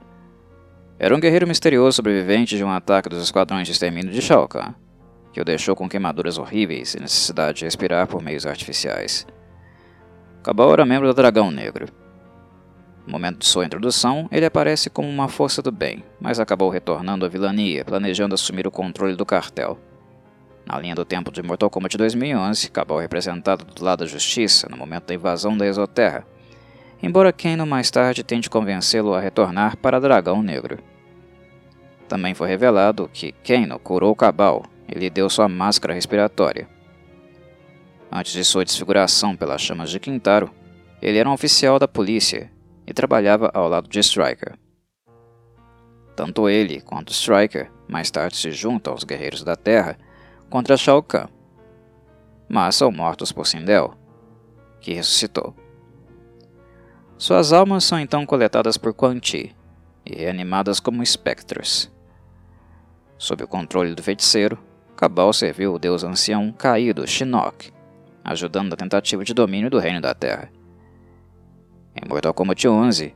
Era um guerreiro misterioso sobrevivente de um ataque dos esquadrões de extermínio de Shao Kahn, que o deixou com queimaduras horríveis e necessidade de respirar por meios artificiais. Cabal era membro do Dragão Negro. No momento de sua introdução, ele aparece como uma força do bem, mas acabou retornando à vilania, planejando assumir o controle do cartel. Na linha do tempo de Mortal Kombat 2011, Cabal representado do lado da justiça no momento da invasão da Exoterra, embora Kano mais tarde tente convencê-lo a retornar para Dragão Negro. também foi revelado que Kano curou Cabal e lhe deu sua máscara respiratória. Antes de sua desfiguração pelas chamas de Quintaro, ele era um oficial da polícia e trabalhava ao lado de Striker. Tanto ele quanto Striker mais tarde se juntam aos Guerreiros da Terra contra Shao Kahn, mas são mortos por Sindel, que ressuscitou. Suas almas são então coletadas por Quan Chi e reanimadas como espectros. Sob o controle do feiticeiro, Cabal serviu o deus ancião caído Shinnok, ajudando na tentativa de domínio do Reino da Terra. Em Mortal Kombat 11,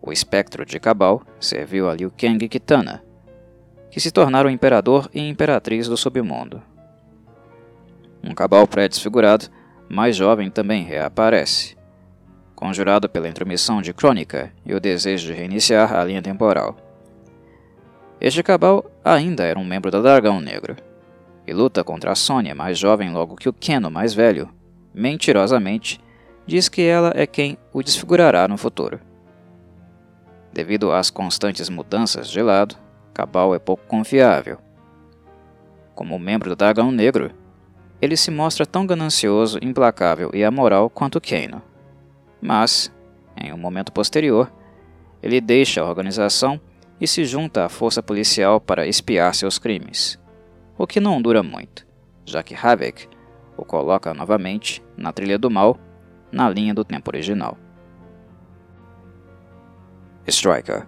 o espectro de Cabal serviu a Liu Kang e Kitana, que se tornaram imperador e imperatriz do submundo. Um Cabal pré-desfigurado, mais jovem, também reaparece, conjurado pela intromissão de Crônica e o desejo de reiniciar a linha temporal. Este Cabal ainda era um membro da Dragão Negro, e luta contra a Sônia, mais jovem logo que o Keno, mais velho, mentirosamente, diz que ela é quem o desfigurará no futuro. Devido às constantes mudanças de lado, Cabal é pouco confiável. Como membro do Dragão Negro, ele se mostra tão ganancioso, implacável e amoral quanto Kano. Mas, em um momento posterior, ele deixa a organização e se junta à força policial para espiar seus crimes, o que não dura muito, já que Havik o coloca novamente na trilha do mal, na linha do tempo original. Striker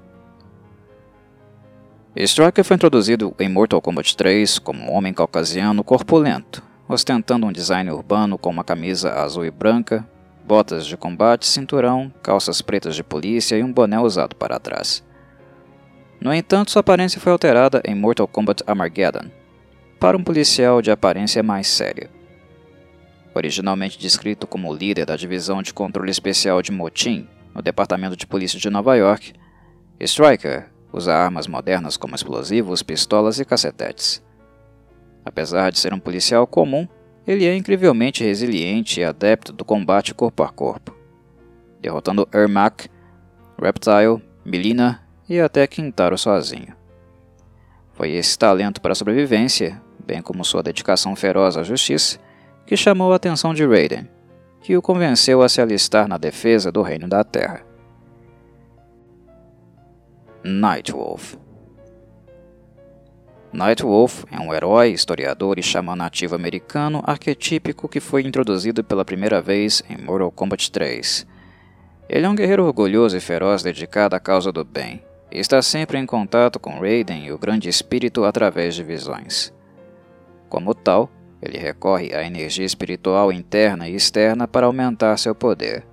Striker foi introduzido em Mortal Kombat 3 como um homem caucasiano corpulento, ostentando um design urbano com uma camisa azul e branca, botas de combate, cinturão, calças pretas de polícia e um boné usado para trás. No entanto, sua aparência foi alterada em Mortal Kombat Armageddon, para um policial de aparência mais séria. Originalmente descrito como líder da divisão de controle especial de Motim, no Departamento de Polícia de Nova York, Striker usa armas modernas como explosivos, pistolas e cacetetes. Apesar de ser um policial comum, ele é incrivelmente resiliente e adepto do combate corpo a corpo, derrotando Ermac, Reptile, Milina e até Quintaro sozinho. Foi esse talento para a sobrevivência, bem como sua dedicação feroz à justiça, que chamou a atenção de Raiden, que o convenceu a se alistar na defesa do Reino da Terra. Nightwolf Nightwolf é um herói, historiador e xamã nativo americano arquetípico que foi introduzido pela primeira vez em Mortal Kombat 3. Ele é um guerreiro orgulhoso e feroz dedicado à causa do bem, e está sempre em contato com Raiden e o Grande Espírito através de visões. Como tal, ele recorre à energia espiritual interna e externa para aumentar seu poder.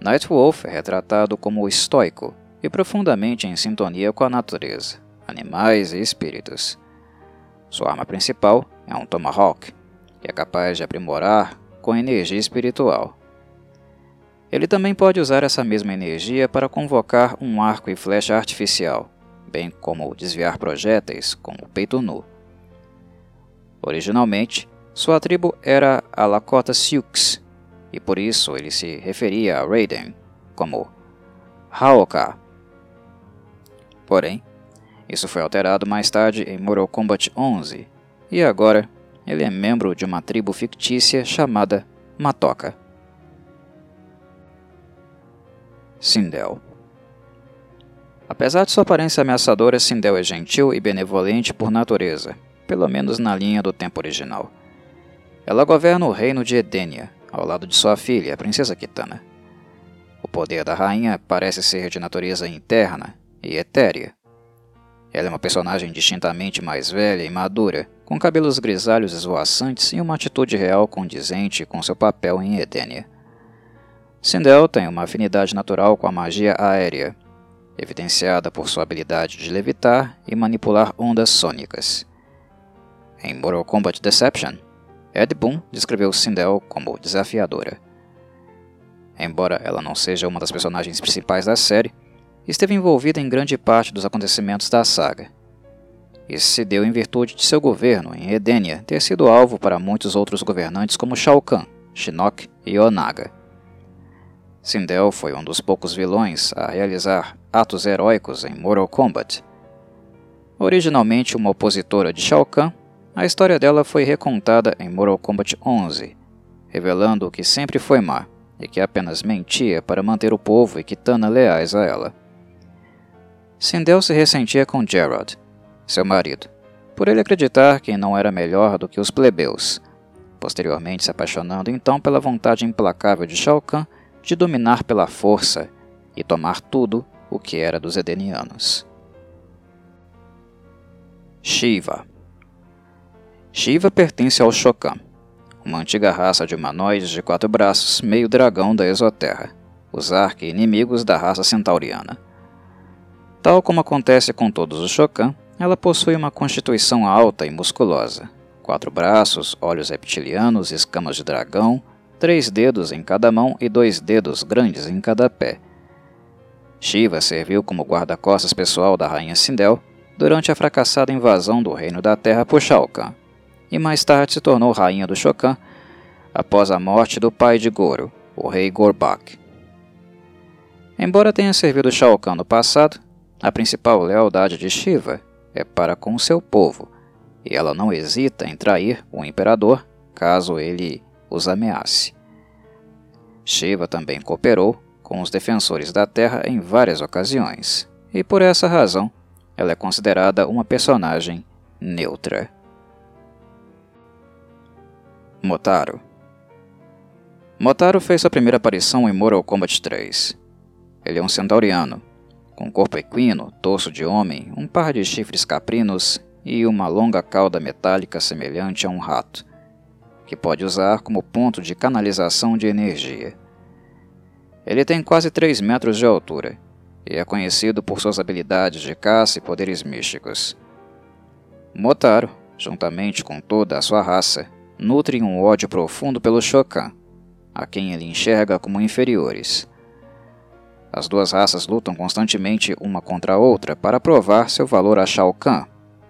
Nightwolf é retratado como estoico, e profundamente em sintonia com a natureza, animais e espíritos. Sua arma principal é um Tomahawk, que é capaz de aprimorar com energia espiritual. Ele também pode usar essa mesma energia para convocar um arco e flecha artificial, bem como desviar projéteis com o peito nu. Originalmente, sua tribo era a Lakota Sioux, e por isso ele se referia a Raiden como Haoka, Porém, isso foi alterado mais tarde em Mortal Kombat 11, e agora ele é membro de uma tribo fictícia chamada Matoka. Sindel. Apesar de sua aparência ameaçadora, Sindel é gentil e benevolente por natureza, pelo menos na linha do tempo original. Ela governa o reino de Edenia, ao lado de sua filha, a princesa Kitana. O poder da rainha parece ser de natureza interna e etérea. Ela é uma personagem distintamente mais velha e madura, com cabelos grisalhos esvoaçantes e uma atitude real condizente com seu papel em Edenia. Sindel tem uma afinidade natural com a magia aérea, evidenciada por sua habilidade de levitar e manipular ondas sônicas. Em Mortal Kombat Deception, Ed Boon descreveu Sindel como desafiadora. Embora ela não seja uma das personagens principais da série, esteve envolvida em grande parte dos acontecimentos da saga. Isso se deu em virtude de seu governo em Edenia ter sido alvo para muitos outros governantes como Shao Kahn, Shinnok e Onaga. Sindel foi um dos poucos vilões a realizar atos heróicos em Mortal Kombat. Originalmente uma opositora de Shao Kahn, a história dela foi recontada em Mortal Kombat 11, revelando que sempre foi má e que apenas mentia para manter o povo e Kitana leais a ela. Sindel se ressentia com Gerard, seu marido, por ele acreditar que não era melhor do que os plebeus, posteriormente se apaixonando então pela vontade implacável de Shao Kahn de dominar pela força e tomar tudo o que era dos Edenianos. Shiva Shiva pertence ao Shokan, uma antiga raça de humanoides de quatro braços, meio dragão da exoterra, os arqui-inimigos da raça centauriana. Tal como acontece com todos os Shokan, ela possui uma constituição alta e musculosa, quatro braços, olhos reptilianos, escamas de dragão, três dedos em cada mão e dois dedos grandes em cada pé. Shiva serviu como guarda-costas pessoal da rainha Sindel durante a fracassada invasão do Reino da Terra por Shao Kahn, e mais tarde se tornou rainha do Shokan após a morte do pai de Goro, o rei Gorbak. Embora tenha servido Shao Kahn no passado, a principal lealdade de Shiva é para com seu povo, e ela não hesita em trair o imperador caso ele os ameace. Shiva também cooperou com os defensores da Terra em várias ocasiões, e por essa razão ela é considerada uma personagem neutra. Motaro Motaro fez sua primeira aparição em Mortal Kombat 3. Ele é um centauriano, com corpo equino, torso de homem, um par de chifres caprinos e uma longa cauda metálica semelhante a um rato que pode usar como ponto de canalização de energia. Ele tem quase 3 metros de altura e é conhecido por suas habilidades de caça e poderes místicos. Motaro, juntamente com toda a sua raça, nutre um ódio profundo pelo Shokan, a quem ele enxerga como inferiores. As duas raças lutam constantemente uma contra a outra para provar seu valor a Shao Kahn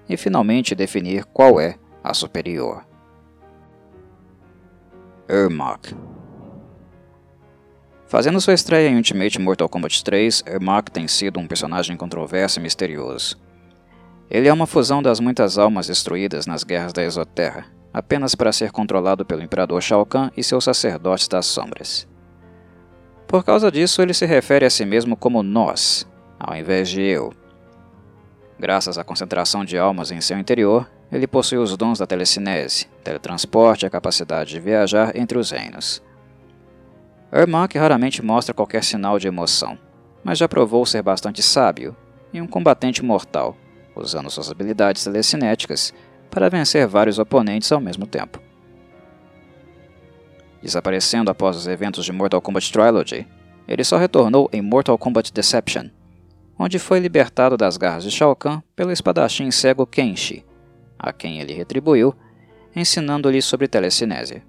e finalmente definir qual é a superior. Ermac. Fazendo sua estreia em Ultimate Mortal Kombat 3, Ermac tem sido um personagem controverso e misterioso. Ele é uma fusão das muitas almas destruídas nas guerras da Exoterra, apenas para ser controlado pelo Imperador Shao Kahn e seus sacerdotes das sombras. Por causa disso, ele se refere a si mesmo como nós, ao invés de eu. Graças à concentração de almas em seu interior, ele possui os dons da telecinese, teletransporte e a capacidade de viajar entre os reinos. Ermac raramente mostra qualquer sinal de emoção, mas já provou ser bastante sábio e um combatente mortal, usando suas habilidades telecinéticas para vencer vários oponentes ao mesmo tempo. Desaparecendo após os eventos de Mortal Kombat Trilogy, ele só retornou em Mortal Kombat Deception, onde foi libertado das garras de Shao Kahn pelo espadachim cego Kenshi, a quem ele retribuiu, ensinando-lhe sobre telecinésia.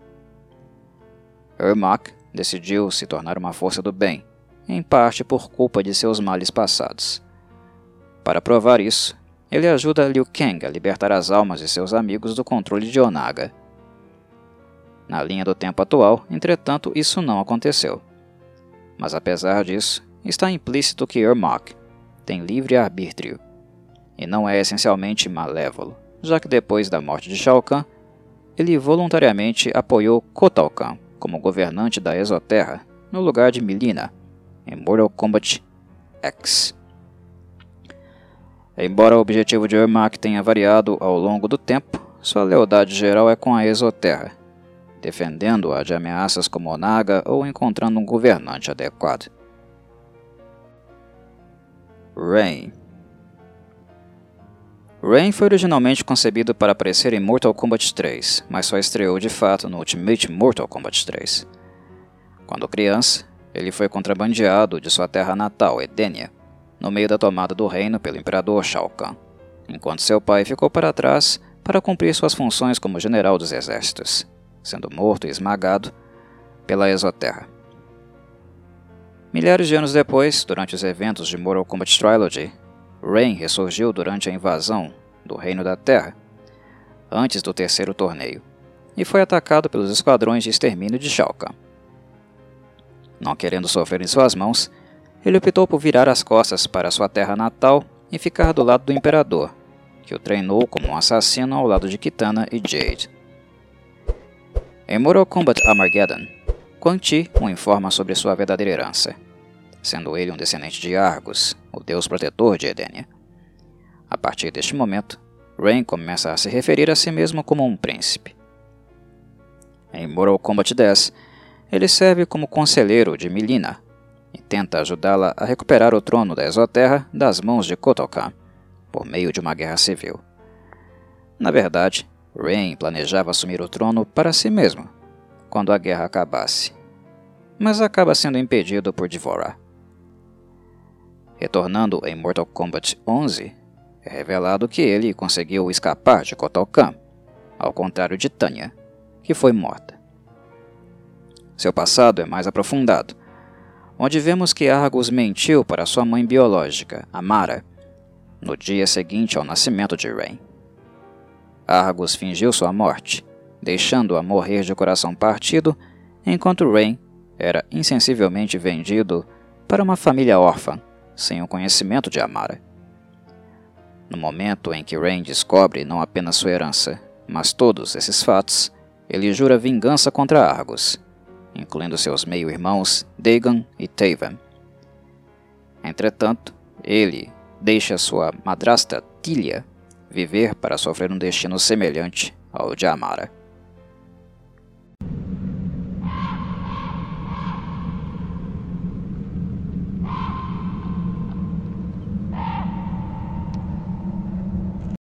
Ermac decidiu se tornar uma força do bem, em parte por culpa de seus males passados. Para provar isso, ele ajuda Liu Kang a libertar as almas de seus amigos do controle de Onaga. Na linha do tempo atual, entretanto, isso não aconteceu. Mas apesar disso, está implícito que Ermac tem livre arbítrio e não é essencialmente malévolo já que depois da morte de Shao Kahn, ele voluntariamente apoiou Kotal Kahn como governante da Exoterra no lugar de Milina, em Mortal Kombat X. Embora o objetivo de Ermac tenha variado ao longo do tempo, sua lealdade geral é com a Exoterra, defendendo-a de ameaças como Onaga ou encontrando um governante adequado. Rain Rain foi originalmente concebido para aparecer em Mortal Kombat 3, mas só estreou de fato no Ultimate Mortal Kombat 3. Quando criança, ele foi contrabandeado de sua terra natal, Edenia, no meio da tomada do reino pelo imperador Shao Kahn, enquanto seu pai ficou para trás para cumprir suas funções como general dos exércitos, sendo morto e esmagado pela Exoterra. Milhares de anos depois, durante os eventos de Mortal Kombat Trilogy, Rain ressurgiu durante a invasão do Reino da Terra, antes do terceiro torneio, e foi atacado pelos esquadrões de extermínio de Shao Kahn. Não querendo sofrer em suas mãos, ele optou por virar as costas para sua terra natal e ficar do lado do imperador, que o treinou como um assassino ao lado de Kitana e Jade. Em Mortal Kombat Armageddon, Quan Chi o informa sobre sua verdadeira herança, sendo ele um descendente de Argus, o deus protetor de Edenia. A partir deste momento, Rain começa a se referir a si mesmo como um príncipe. Em Mortal Kombat 10, ele serve como conselheiro de Milina tenta ajudá-la a recuperar o trono da Exoterra das mãos de Kotokan, por meio de uma guerra civil. Na verdade, Rain planejava assumir o trono para si mesmo quando a guerra acabasse, mas acaba sendo impedido por Dvorah. Retornando em Mortal Kombat 11, é revelado que ele conseguiu escapar de Kotal ao contrário de Tanya, que foi morta. Seu passado é mais aprofundado, onde vemos que Argus mentiu para sua mãe biológica, Amara, no dia seguinte ao nascimento de Rain. Argus fingiu sua morte, deixando-a morrer de coração partido, enquanto Rain era insensivelmente vendido para uma família órfã, sem o conhecimento de Amara. No momento em que Rain descobre não apenas sua herança, mas todos esses fatos, ele jura vingança contra Argus, incluindo seus meio-irmãos Dagon e Taven. Entretanto, ele deixa sua madrasta Tilia viver para sofrer um destino semelhante ao de Amara.